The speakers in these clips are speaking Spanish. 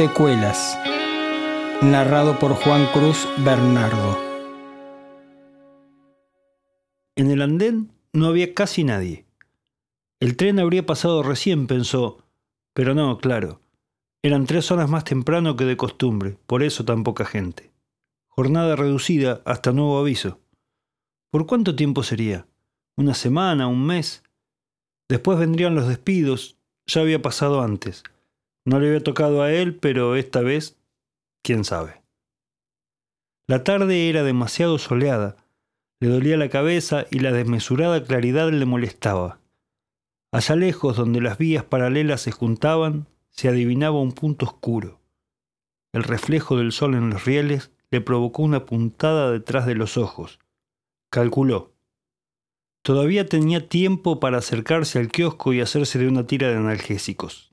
Secuelas. Narrado por Juan Cruz Bernardo. En el andén no había casi nadie. El tren habría pasado recién, pensó, pero no, claro. Eran tres horas más temprano que de costumbre, por eso tan poca gente. Jornada reducida hasta nuevo aviso. ¿Por cuánto tiempo sería? ¿Una semana? ¿Un mes? Después vendrían los despidos, ya había pasado antes. No le había tocado a él, pero esta vez, quién sabe. La tarde era demasiado soleada, le dolía la cabeza y la desmesurada claridad le molestaba. Allá lejos, donde las vías paralelas se juntaban, se adivinaba un punto oscuro. El reflejo del sol en los rieles le provocó una puntada detrás de los ojos. Calculó. Todavía tenía tiempo para acercarse al kiosco y hacerse de una tira de analgésicos.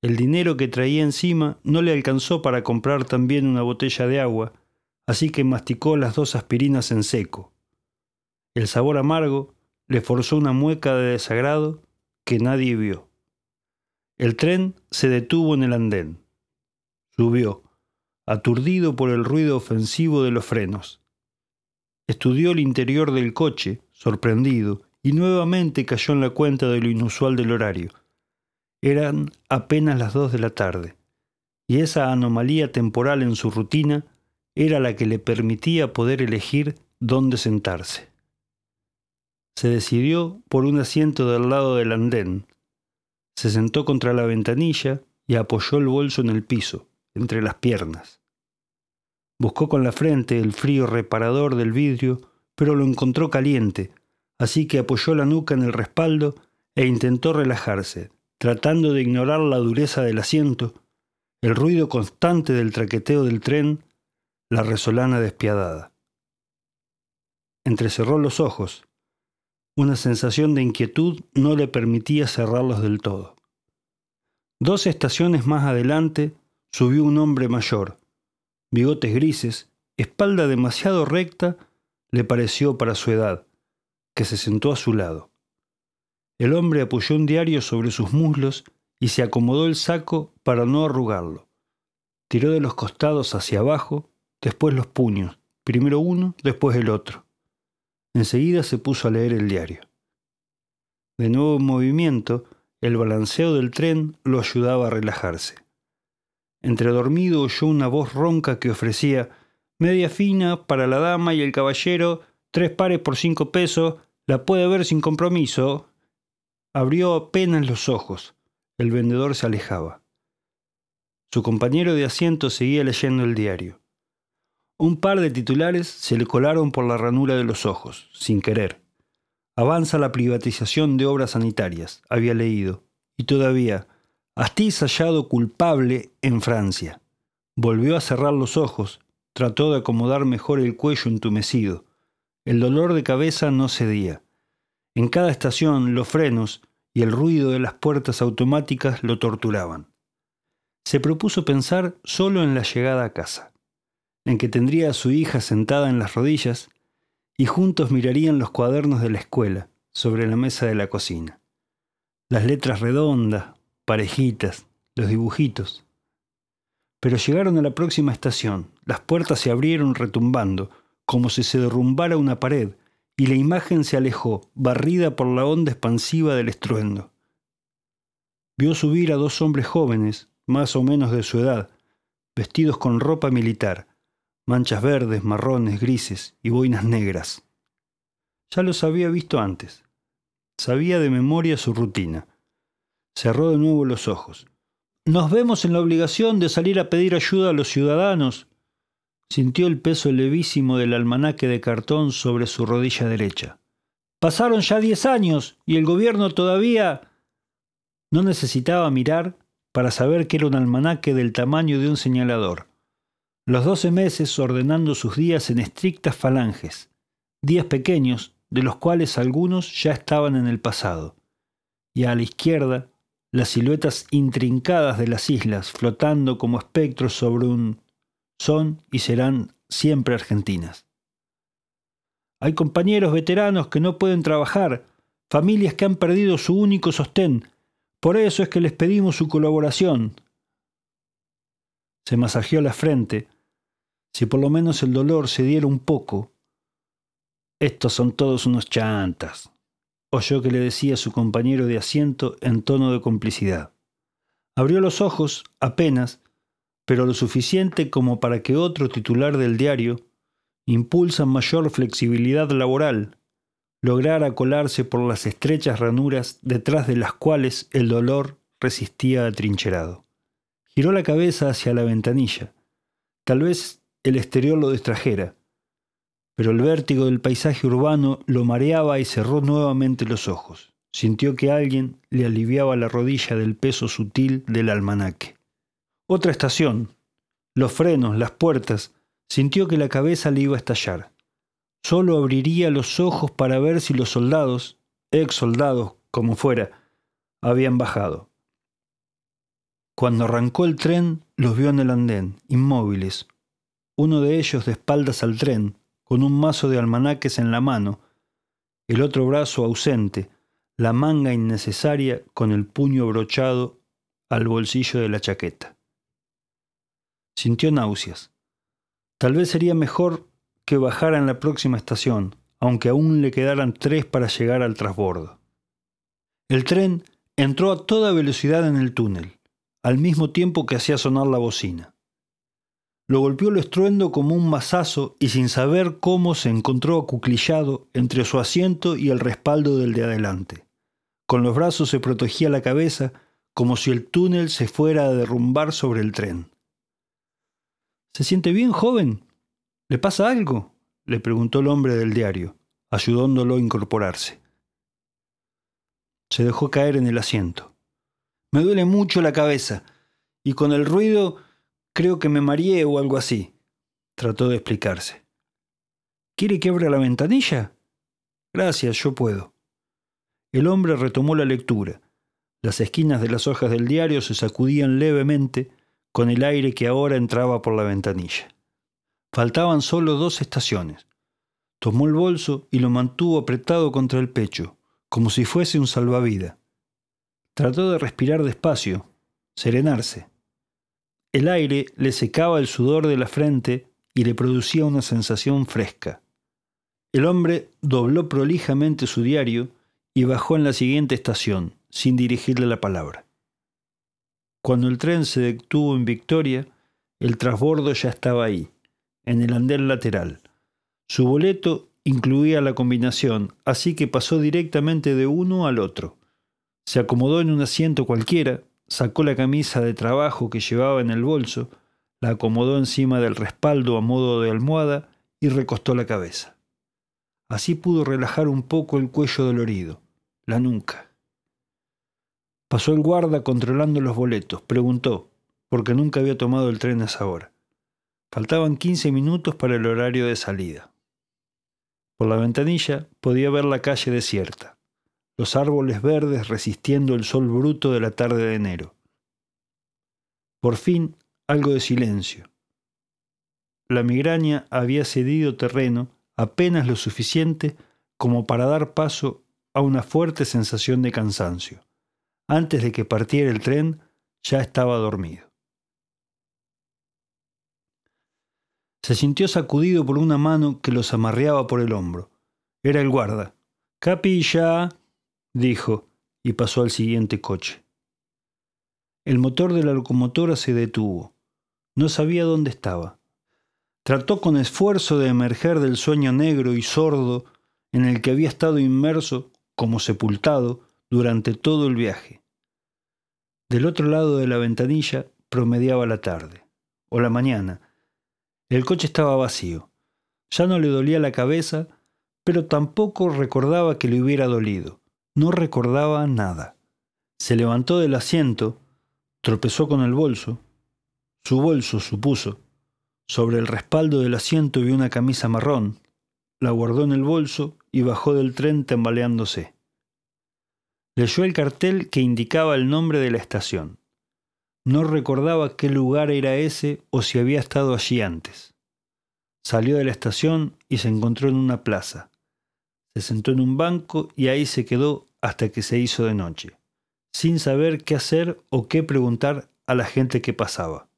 El dinero que traía encima no le alcanzó para comprar también una botella de agua, así que masticó las dos aspirinas en seco. El sabor amargo le forzó una mueca de desagrado que nadie vio. El tren se detuvo en el andén. Subió, aturdido por el ruido ofensivo de los frenos. Estudió el interior del coche, sorprendido, y nuevamente cayó en la cuenta de lo inusual del horario. Eran apenas las dos de la tarde, y esa anomalía temporal en su rutina era la que le permitía poder elegir dónde sentarse. Se decidió por un asiento del lado del andén. Se sentó contra la ventanilla y apoyó el bolso en el piso, entre las piernas. Buscó con la frente el frío reparador del vidrio, pero lo encontró caliente, así que apoyó la nuca en el respaldo e intentó relajarse, tratando de ignorar la dureza del asiento, el ruido constante del traqueteo del tren, la resolana despiadada. Entrecerró los ojos. Una sensación de inquietud no le permitía cerrarlos del todo. Dos estaciones más adelante subió un hombre mayor, bigotes grises, espalda demasiado recta, le pareció para su edad, que se sentó a su lado. El hombre apoyó un diario sobre sus muslos y se acomodó el saco para no arrugarlo. Tiró de los costados hacia abajo, después los puños, primero uno, después el otro. Enseguida se puso a leer el diario. De nuevo en movimiento, el balanceo del tren lo ayudaba a relajarse. Entre dormido oyó una voz ronca que ofrecía media fina para la dama y el caballero, tres pares por cinco pesos, la puede ver sin compromiso. Abrió apenas los ojos. El vendedor se alejaba. Su compañero de asiento seguía leyendo el diario. Un par de titulares se le colaron por la ranura de los ojos, sin querer. Avanza la privatización de obras sanitarias, había leído. Y todavía, Astiz hallado culpable en Francia. Volvió a cerrar los ojos, trató de acomodar mejor el cuello entumecido. El dolor de cabeza no cedía. En cada estación los frenos y el ruido de las puertas automáticas lo torturaban. Se propuso pensar solo en la llegada a casa, en que tendría a su hija sentada en las rodillas y juntos mirarían los cuadernos de la escuela sobre la mesa de la cocina. Las letras redondas, parejitas, los dibujitos. Pero llegaron a la próxima estación, las puertas se abrieron retumbando, como si se derrumbara una pared, y la imagen se alejó, barrida por la onda expansiva del estruendo. Vio subir a dos hombres jóvenes, más o menos de su edad, vestidos con ropa militar, manchas verdes, marrones, grises y boinas negras. Ya los había visto antes. Sabía de memoria su rutina. Cerró de nuevo los ojos. Nos vemos en la obligación de salir a pedir ayuda a los ciudadanos, Sintió el peso levísimo del almanaque de cartón sobre su rodilla derecha. Pasaron ya diez años y el gobierno todavía... No necesitaba mirar para saber que era un almanaque del tamaño de un señalador. Los doce meses ordenando sus días en estrictas falanges, días pequeños, de los cuales algunos ya estaban en el pasado. Y a la izquierda, las siluetas intrincadas de las islas flotando como espectros sobre un son y serán siempre argentinas. Hay compañeros veteranos que no pueden trabajar, familias que han perdido su único sostén. Por eso es que les pedimos su colaboración. Se masajeó la frente. Si por lo menos el dolor se diera un poco. Estos son todos unos chantas, oyó que le decía su compañero de asiento en tono de complicidad. Abrió los ojos, apenas, pero lo suficiente como para que otro titular del diario, impulsa mayor flexibilidad laboral, lograra colarse por las estrechas ranuras detrás de las cuales el dolor resistía atrincherado. Giró la cabeza hacia la ventanilla. Tal vez el exterior lo distrajera, pero el vértigo del paisaje urbano lo mareaba y cerró nuevamente los ojos. Sintió que alguien le aliviaba la rodilla del peso sutil del almanaque. Otra estación. Los frenos, las puertas. Sintió que la cabeza le iba a estallar. Solo abriría los ojos para ver si los soldados, ex soldados, como fuera, habían bajado. Cuando arrancó el tren, los vio en el andén, inmóviles, uno de ellos de espaldas al tren, con un mazo de almanaques en la mano, el otro brazo ausente, la manga innecesaria con el puño brochado al bolsillo de la chaqueta. Sintió náuseas. Tal vez sería mejor que bajara en la próxima estación, aunque aún le quedaran tres para llegar al trasbordo. El tren entró a toda velocidad en el túnel, al mismo tiempo que hacía sonar la bocina. Lo golpeó el estruendo como un mazazo y sin saber cómo se encontró acuclillado entre su asiento y el respaldo del de adelante. Con los brazos se protegía la cabeza como si el túnel se fuera a derrumbar sobre el tren. ¿Se siente bien, joven? ¿Le pasa algo? le preguntó el hombre del diario, ayudándolo a incorporarse. Se dejó caer en el asiento. Me duele mucho la cabeza, y con el ruido Creo que me mareé o algo así. Trató de explicarse. ¿Quiere que abra la ventanilla? Gracias, yo puedo. El hombre retomó la lectura. Las esquinas de las hojas del diario se sacudían levemente con el aire que ahora entraba por la ventanilla. Faltaban solo dos estaciones. Tomó el bolso y lo mantuvo apretado contra el pecho, como si fuese un salvavidas. Trató de respirar despacio, serenarse. El aire le secaba el sudor de la frente y le producía una sensación fresca. El hombre dobló prolijamente su diario y bajó en la siguiente estación, sin dirigirle la palabra. Cuando el tren se detuvo en Victoria, el trasbordo ya estaba ahí, en el andén lateral. Su boleto incluía la combinación, así que pasó directamente de uno al otro. Se acomodó en un asiento cualquiera, Sacó la camisa de trabajo que llevaba en el bolso, la acomodó encima del respaldo a modo de almohada y recostó la cabeza. Así pudo relajar un poco el cuello dolorido, la nuca. Pasó el guarda controlando los boletos, preguntó, porque nunca había tomado el tren a esa hora. Faltaban quince minutos para el horario de salida. Por la ventanilla podía ver la calle desierta los árboles verdes resistiendo el sol bruto de la tarde de enero. Por fin, algo de silencio. La migraña había cedido terreno apenas lo suficiente como para dar paso a una fuerte sensación de cansancio. Antes de que partiera el tren, ya estaba dormido. Se sintió sacudido por una mano que los amarreaba por el hombro. Era el guarda. Capilla dijo, y pasó al siguiente coche. El motor de la locomotora se detuvo. No sabía dónde estaba. Trató con esfuerzo de emerger del sueño negro y sordo en el que había estado inmerso como sepultado durante todo el viaje. Del otro lado de la ventanilla promediaba la tarde, o la mañana. El coche estaba vacío. Ya no le dolía la cabeza, pero tampoco recordaba que le hubiera dolido. No recordaba nada. Se levantó del asiento, tropezó con el bolso. Su bolso, supuso. Sobre el respaldo del asiento vio una camisa marrón. La guardó en el bolso y bajó del tren tambaleándose. Leyó el cartel que indicaba el nombre de la estación. No recordaba qué lugar era ese o si había estado allí antes. Salió de la estación y se encontró en una plaza. Se sentó en un banco y ahí se quedó hasta que se hizo de noche, sin saber qué hacer o qué preguntar a la gente que pasaba.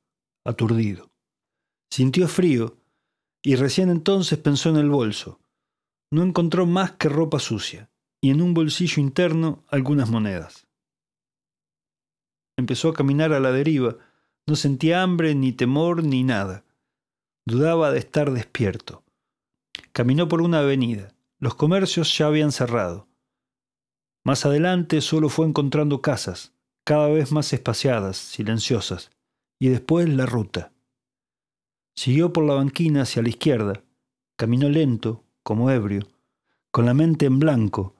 aturdido. Sintió frío y recién entonces pensó en el bolso. No encontró más que ropa sucia y en un bolsillo interno algunas monedas. Empezó a caminar a la deriva, no sentía hambre, ni temor, ni nada. Dudaba de estar despierto. Caminó por una avenida. Los comercios ya habían cerrado. Más adelante solo fue encontrando casas, cada vez más espaciadas, silenciosas, y después la ruta. Siguió por la banquina hacia la izquierda, caminó lento, como ebrio, con la mente en blanco,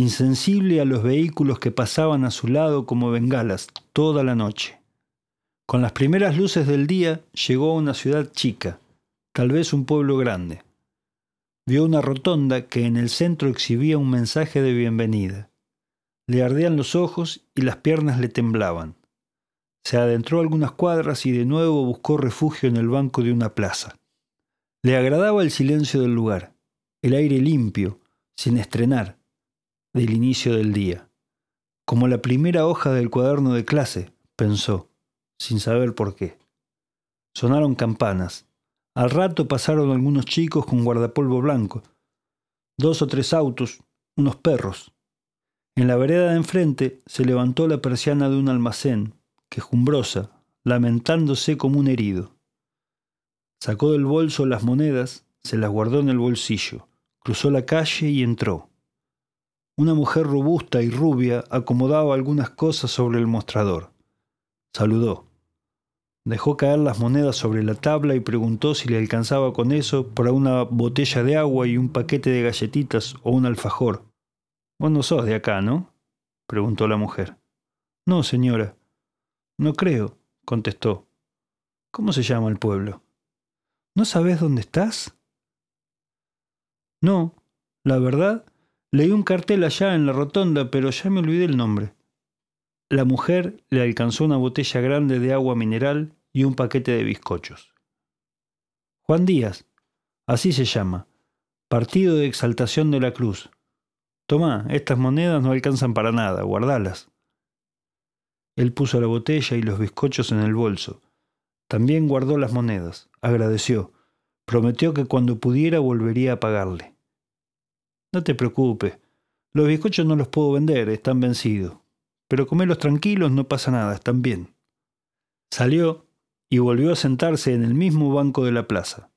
insensible a los vehículos que pasaban a su lado como bengalas toda la noche. Con las primeras luces del día llegó a una ciudad chica, tal vez un pueblo grande vio una rotonda que en el centro exhibía un mensaje de bienvenida. Le ardían los ojos y las piernas le temblaban. Se adentró algunas cuadras y de nuevo buscó refugio en el banco de una plaza. Le agradaba el silencio del lugar, el aire limpio, sin estrenar, del inicio del día. Como la primera hoja del cuaderno de clase, pensó, sin saber por qué. Sonaron campanas, al rato pasaron algunos chicos con guardapolvo blanco, dos o tres autos, unos perros. En la vereda de enfrente se levantó la persiana de un almacén, quejumbrosa, lamentándose como un herido. Sacó del bolso las monedas, se las guardó en el bolsillo, cruzó la calle y entró. Una mujer robusta y rubia acomodaba algunas cosas sobre el mostrador. Saludó. Dejó caer las monedas sobre la tabla y preguntó si le alcanzaba con eso para una botella de agua y un paquete de galletitas o un alfajor. Vos no sos de acá, ¿no? preguntó la mujer. No, señora. No creo, contestó. ¿Cómo se llama el pueblo? ¿No sabés dónde estás? No, la verdad, leí un cartel allá en la rotonda, pero ya me olvidé el nombre. La mujer le alcanzó una botella grande de agua mineral y un paquete de bizcochos. Juan Díaz, así se llama, Partido de Exaltación de la Cruz. Tomá, estas monedas no alcanzan para nada, guardalas. Él puso la botella y los bizcochos en el bolso. También guardó las monedas, agradeció, prometió que cuando pudiera volvería a pagarle. No te preocupes, los bizcochos no los puedo vender, están vencidos. Pero comelos tranquilos, no pasa nada, están bien. Salió y volvió a sentarse en el mismo banco de la plaza.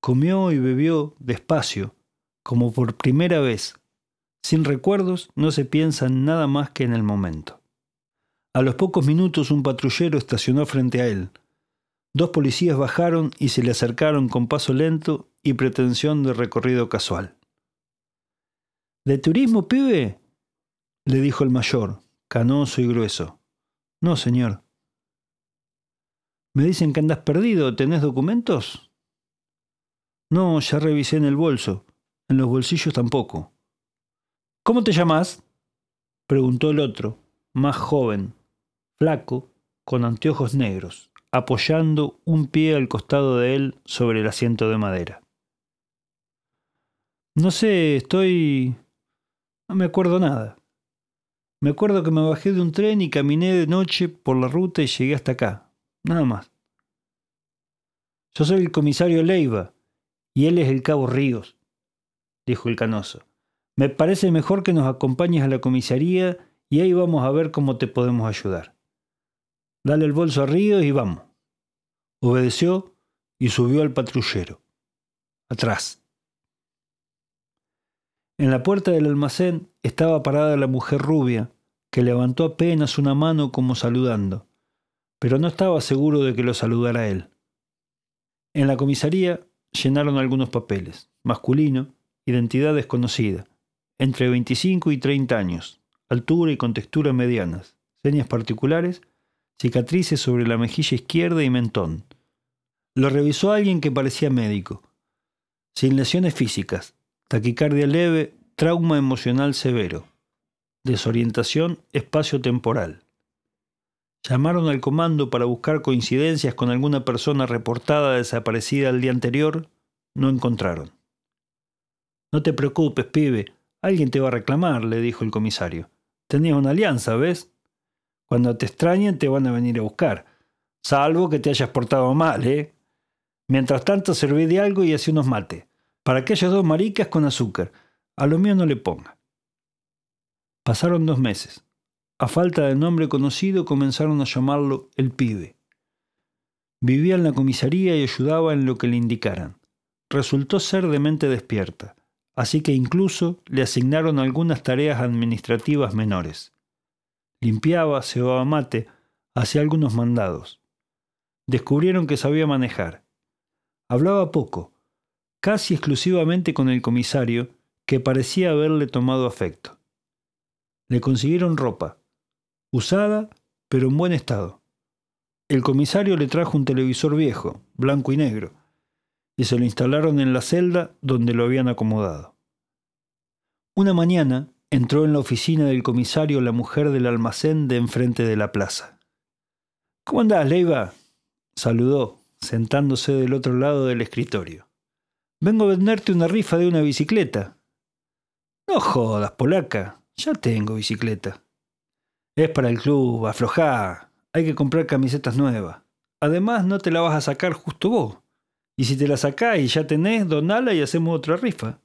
Comió y bebió despacio, como por primera vez. Sin recuerdos no se piensa en nada más que en el momento. A los pocos minutos un patrullero estacionó frente a él. Dos policías bajaron y se le acercaron con paso lento y pretensión de recorrido casual. ¿De turismo, pibe? le dijo el mayor, canoso y grueso. No, señor. Me dicen que andas perdido. ¿Tenés documentos? No, ya revisé en el bolso. En los bolsillos tampoco. ¿Cómo te llamas? preguntó el otro, más joven, flaco, con anteojos negros, apoyando un pie al costado de él sobre el asiento de madera. No sé, estoy... No me acuerdo nada. Me acuerdo que me bajé de un tren y caminé de noche por la ruta y llegué hasta acá, nada más. Yo soy el comisario Leiva y él es el cabo Ríos, dijo el canoso. Me parece mejor que nos acompañes a la comisaría y ahí vamos a ver cómo te podemos ayudar. Dale el bolso a Ríos y vamos. Obedeció y subió al patrullero. Atrás. En la puerta del almacén estaba parada la mujer rubia, que levantó apenas una mano como saludando pero no estaba seguro de que lo saludara él. En la comisaría llenaron algunos papeles. Masculino, identidad desconocida, entre 25 y 30 años, altura y contextura medianas, señas particulares, cicatrices sobre la mejilla izquierda y mentón. Lo revisó alguien que parecía médico. Sin lesiones físicas, taquicardia leve, trauma emocional severo, desorientación espacio-temporal. Llamaron al comando para buscar coincidencias con alguna persona reportada desaparecida el día anterior. No encontraron. No te preocupes, pibe. Alguien te va a reclamar, le dijo el comisario. Tenías una alianza, ¿ves? Cuando te extrañen te van a venir a buscar. Salvo que te hayas portado mal, ¿eh? Mientras tanto, serví de algo y hacé unos mates. Para aquellas dos maricas con azúcar. A lo mío no le ponga. Pasaron dos meses. A falta de nombre conocido, comenzaron a llamarlo el pibe. Vivía en la comisaría y ayudaba en lo que le indicaran. Resultó ser de mente despierta, así que incluso le asignaron algunas tareas administrativas menores. Limpiaba, cebaba mate, hacía algunos mandados. Descubrieron que sabía manejar. Hablaba poco, casi exclusivamente con el comisario, que parecía haberle tomado afecto. Le consiguieron ropa, usada, pero en buen estado. El comisario le trajo un televisor viejo, blanco y negro, y se lo instalaron en la celda donde lo habían acomodado. Una mañana entró en la oficina del comisario la mujer del almacén de enfrente de la plaza. ¿Cómo andás, Leiva? saludó, sentándose del otro lado del escritorio. Vengo a venderte una rifa de una bicicleta. No jodas, polaca, ya tengo bicicleta. Es para el club, aflojá, hay que comprar camisetas nuevas. Además, no te la vas a sacar justo vos. Y si te la sacás y ya tenés, donala y hacemos otra rifa.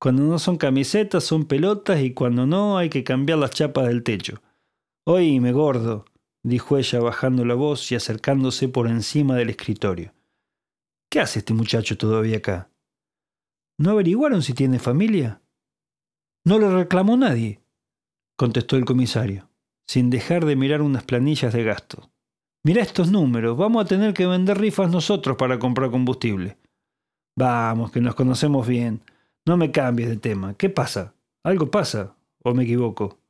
Cuando no son camisetas, son pelotas y cuando no, hay que cambiar las chapas del techo. Oíme, gordo, dijo ella bajando la voz y acercándose por encima del escritorio. ¿Qué hace este muchacho todavía acá? ¿No averiguaron si tiene familia? No le reclamó nadie, contestó el comisario sin dejar de mirar unas planillas de gasto. Mira estos números, vamos a tener que vender rifas nosotros para comprar combustible. Vamos, que nos conocemos bien. No me cambies de tema. ¿Qué pasa? ¿Algo pasa? ¿O me equivoco?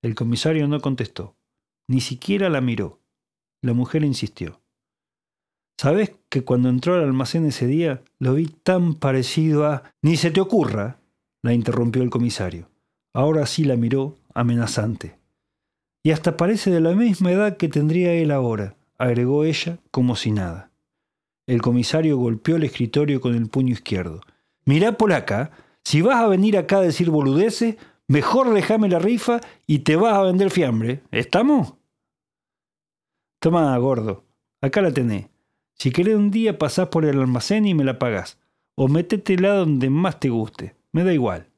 El comisario no contestó. Ni siquiera la miró. La mujer insistió. ¿Sabes que cuando entró al almacén ese día lo vi tan parecido a... Ni se te ocurra, la interrumpió el comisario. Ahora sí la miró, amenazante. Y hasta parece de la misma edad que tendría él ahora, agregó ella como si nada. El comisario golpeó el escritorio con el puño izquierdo. Mirá por acá, si vas a venir acá a decir boludeces, mejor déjame la rifa y te vas a vender fiambre. ¿Estamos? Toma, gordo, acá la tenés. Si querés un día pasás por el almacén y me la pagás. O métetela donde más te guste. Me da igual.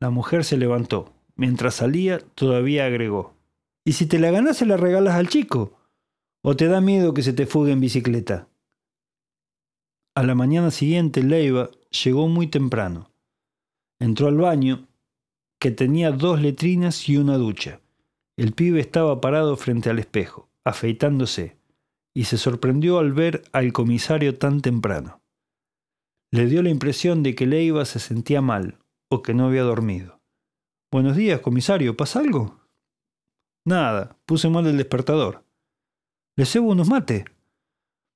La mujer se levantó. Mientras salía, todavía agregó. ¿Y si te la ganas se la regalas al chico? ¿O te da miedo que se te fugue en bicicleta? A la mañana siguiente, Leiva llegó muy temprano. Entró al baño, que tenía dos letrinas y una ducha. El pibe estaba parado frente al espejo, afeitándose, y se sorprendió al ver al comisario tan temprano. Le dio la impresión de que Leiva se sentía mal o que no había dormido. Buenos días, comisario, ¿pasa algo? Nada, puse mal el despertador. ¿Le cebo unos mate?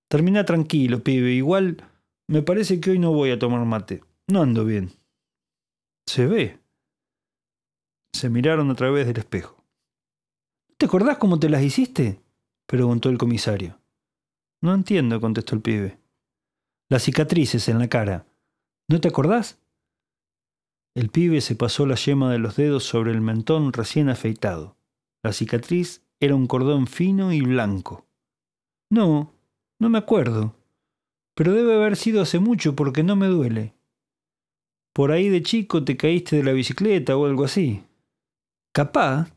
Termina tranquilo, pibe. Igual me parece que hoy no voy a tomar mate. No ando bien. Se ve. Se miraron a través del espejo. ¿Te acordás cómo te las hiciste? preguntó el comisario. No entiendo, contestó el pibe. Las cicatrices en la cara. ¿No te acordás? El pibe se pasó la yema de los dedos sobre el mentón recién afeitado. La cicatriz era un cordón fino y blanco. No, no me acuerdo. Pero debe haber sido hace mucho porque no me duele. Por ahí de chico te caíste de la bicicleta o algo así. Capaz.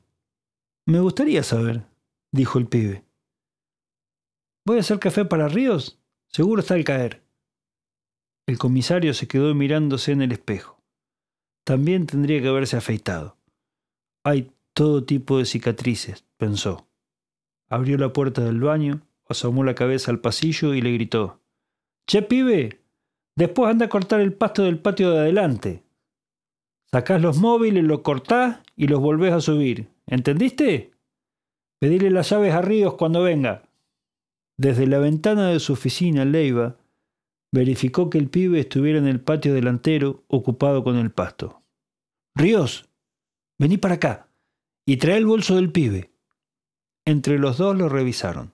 Me gustaría saber, dijo el pibe. ¿Voy a hacer café para Ríos? Seguro está al caer. El comisario se quedó mirándose en el espejo. También tendría que haberse afeitado. Hay todo tipo de cicatrices, pensó. Abrió la puerta del baño, asomó la cabeza al pasillo y le gritó Che, pibe, después anda a cortar el pasto del patio de adelante. Sacás los móviles, los cortás y los volvés a subir. ¿Entendiste? Pedile las llaves a Ríos cuando venga. Desde la ventana de su oficina, Leiva verificó que el pibe estuviera en el patio delantero ocupado con el pasto. Ríos, vení para acá y trae el bolso del pibe. Entre los dos lo revisaron.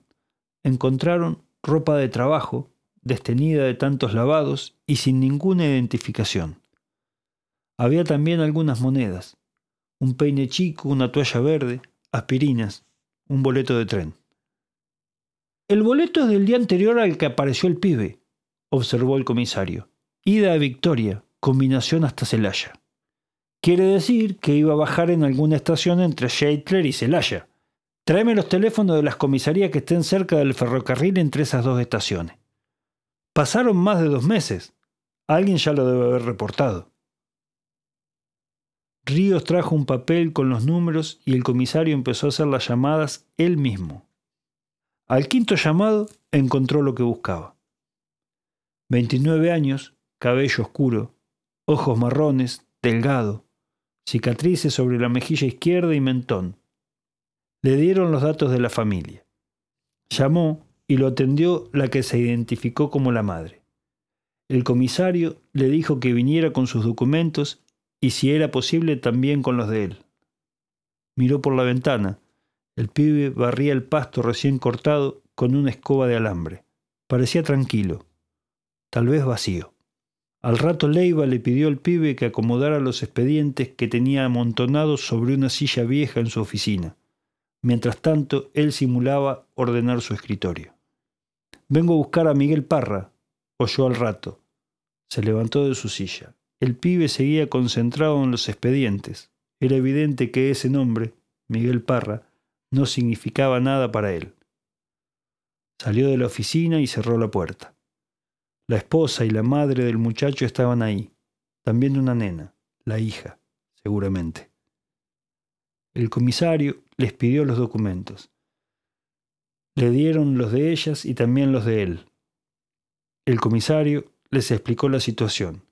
Encontraron ropa de trabajo, destenida de tantos lavados y sin ninguna identificación. Había también algunas monedas, un peine chico, una toalla verde, aspirinas, un boleto de tren. El boleto es del día anterior al que apareció el pibe, observó el comisario. Ida a Victoria, combinación hasta Celaya. Quiere decir que iba a bajar en alguna estación entre Sheitler y Celaya. Tráeme los teléfonos de las comisarías que estén cerca del ferrocarril entre esas dos estaciones. Pasaron más de dos meses. Alguien ya lo debe haber reportado. Ríos trajo un papel con los números y el comisario empezó a hacer las llamadas él mismo. Al quinto llamado encontró lo que buscaba. 29 años, cabello oscuro, ojos marrones, delgado, cicatrices sobre la mejilla izquierda y mentón. Le dieron los datos de la familia. Llamó y lo atendió la que se identificó como la madre. El comisario le dijo que viniera con sus documentos y si era posible también con los de él. Miró por la ventana. El pibe barría el pasto recién cortado con una escoba de alambre. Parecía tranquilo, tal vez vacío. Al rato Leiva le pidió al pibe que acomodara los expedientes que tenía amontonados sobre una silla vieja en su oficina. Mientras tanto, él simulaba ordenar su escritorio. Vengo a buscar a Miguel Parra, oyó al rato. Se levantó de su silla. El pibe seguía concentrado en los expedientes. Era evidente que ese nombre, Miguel Parra, no significaba nada para él. Salió de la oficina y cerró la puerta. La esposa y la madre del muchacho estaban ahí, también una nena, la hija, seguramente. El comisario les pidió los documentos. Le dieron los de ellas y también los de él. El comisario les explicó la situación.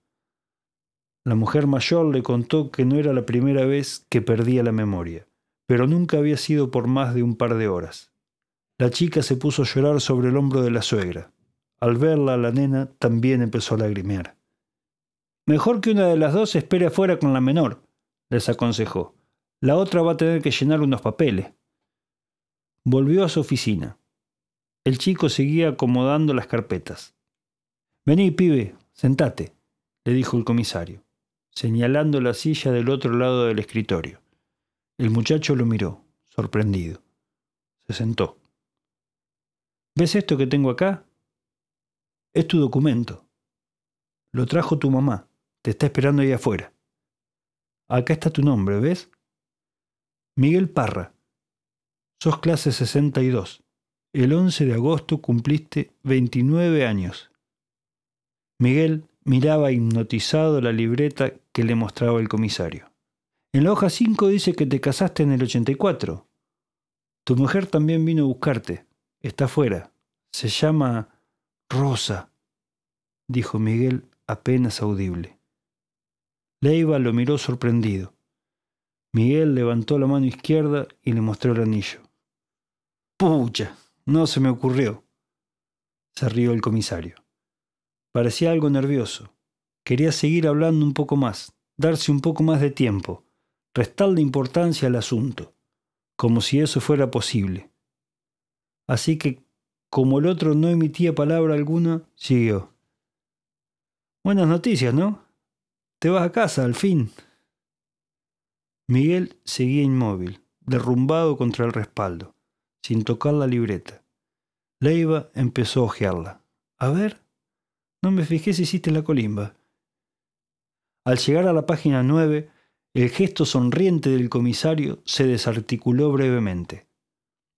La mujer mayor le contó que no era la primera vez que perdía la memoria, pero nunca había sido por más de un par de horas. La chica se puso a llorar sobre el hombro de la suegra. Al verla, la nena también empezó a lagrimear. Mejor que una de las dos espere afuera con la menor, les aconsejó. La otra va a tener que llenar unos papeles. Volvió a su oficina. El chico seguía acomodando las carpetas. Vení, pibe, sentate, le dijo el comisario, señalando la silla del otro lado del escritorio. El muchacho lo miró, sorprendido. Se sentó. ¿Ves esto que tengo acá? Es tu documento. Lo trajo tu mamá. Te está esperando ahí afuera. Acá está tu nombre, ¿ves? Miguel Parra. Sos clase 62. El 11 de agosto cumpliste 29 años. Miguel miraba hipnotizado la libreta que le mostraba el comisario. En la hoja 5 dice que te casaste en el 84. Tu mujer también vino a buscarte. Está afuera. Se llama Rosa, dijo Miguel apenas audible. Leiva lo miró sorprendido. Miguel levantó la mano izquierda y le mostró el anillo. Pucha, no se me ocurrió. Se rió el comisario. Parecía algo nervioso. Quería seguir hablando un poco más, darse un poco más de tiempo, restarle importancia al asunto, como si eso fuera posible. Así que como el otro no emitía palabra alguna, siguió. Buenas noticias, ¿no? Te vas a casa, al fin. Miguel seguía inmóvil, derrumbado contra el respaldo, sin tocar la libreta. Leiva empezó a ojearla. A ver, no me fijé si hiciste la colimba. Al llegar a la página nueve, el gesto sonriente del comisario se desarticuló brevemente.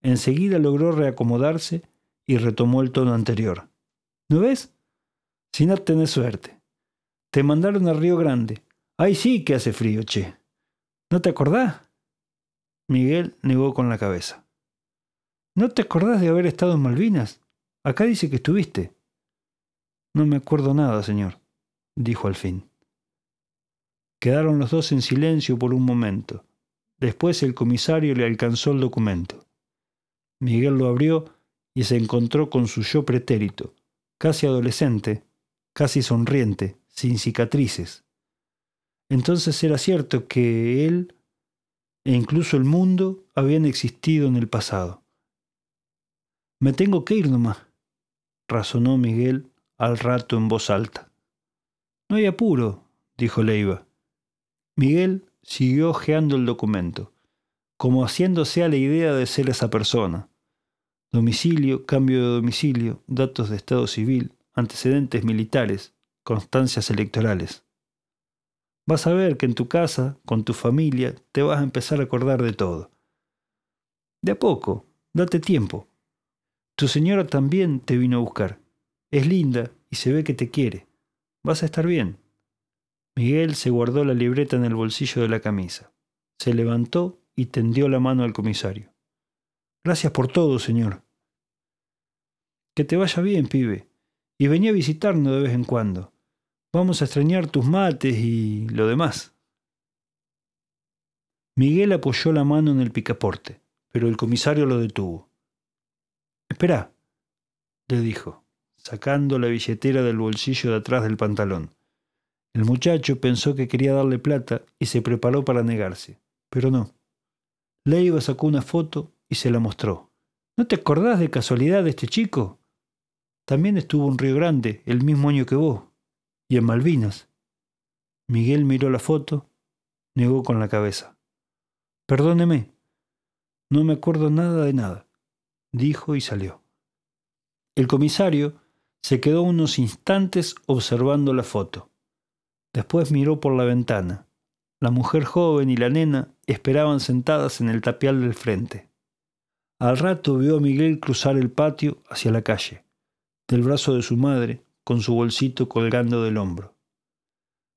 Enseguida logró reacomodarse y retomó el tono anterior. ¿No ves? Si no suerte. Te mandaron a Río Grande. Ahí sí que hace frío, che. ¿No te acordás? Miguel negó con la cabeza. ¿No te acordás de haber estado en Malvinas? Acá dice que estuviste. No me acuerdo nada, señor, dijo al fin. Quedaron los dos en silencio por un momento. Después el comisario le alcanzó el documento. Miguel lo abrió y se encontró con su yo pretérito, casi adolescente, casi sonriente, sin cicatrices. Entonces era cierto que él e incluso el mundo habían existido en el pasado. Me tengo que ir nomás, razonó Miguel al rato en voz alta. No hay apuro, dijo Leiva. Miguel siguió hojeando el documento, como haciéndose a la idea de ser esa persona Domicilio, cambio de domicilio, datos de estado civil, antecedentes militares, constancias electorales. Vas a ver que en tu casa, con tu familia, te vas a empezar a acordar de todo. De a poco, date tiempo. Tu señora también te vino a buscar. Es linda y se ve que te quiere. Vas a estar bien. Miguel se guardó la libreta en el bolsillo de la camisa. Se levantó y tendió la mano al comisario. Gracias por todo, señor. Que te vaya bien, pibe. Y venía a visitarnos de vez en cuando. Vamos a extrañar tus mates y lo demás. Miguel apoyó la mano en el picaporte, pero el comisario lo detuvo. Espera, le dijo, sacando la billetera del bolsillo de atrás del pantalón. El muchacho pensó que quería darle plata y se preparó para negarse, pero no. Leiva sacó una foto y se la mostró. ¿No te acordás de casualidad de este chico? También estuvo en Río Grande el mismo año que vos, y en Malvinas. Miguel miró la foto, negó con la cabeza. Perdóneme, no me acuerdo nada de nada, dijo y salió. El comisario se quedó unos instantes observando la foto. Después miró por la ventana. La mujer joven y la nena esperaban sentadas en el tapial del frente. Al rato vio a Miguel cruzar el patio hacia la calle, del brazo de su madre, con su bolsito colgando del hombro.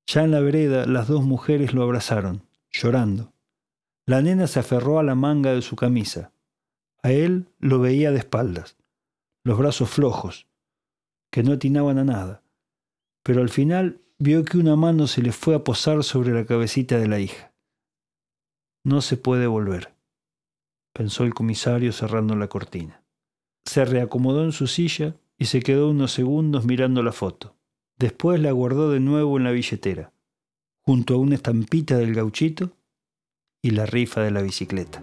Ya en la vereda las dos mujeres lo abrazaron, llorando. La nena se aferró a la manga de su camisa. A él lo veía de espaldas, los brazos flojos, que no atinaban a nada. Pero al final vio que una mano se le fue a posar sobre la cabecita de la hija. No se puede volver, pensó el comisario cerrando la cortina. Se reacomodó en su silla y se quedó unos segundos mirando la foto. Después la guardó de nuevo en la billetera, junto a una estampita del gauchito y la rifa de la bicicleta.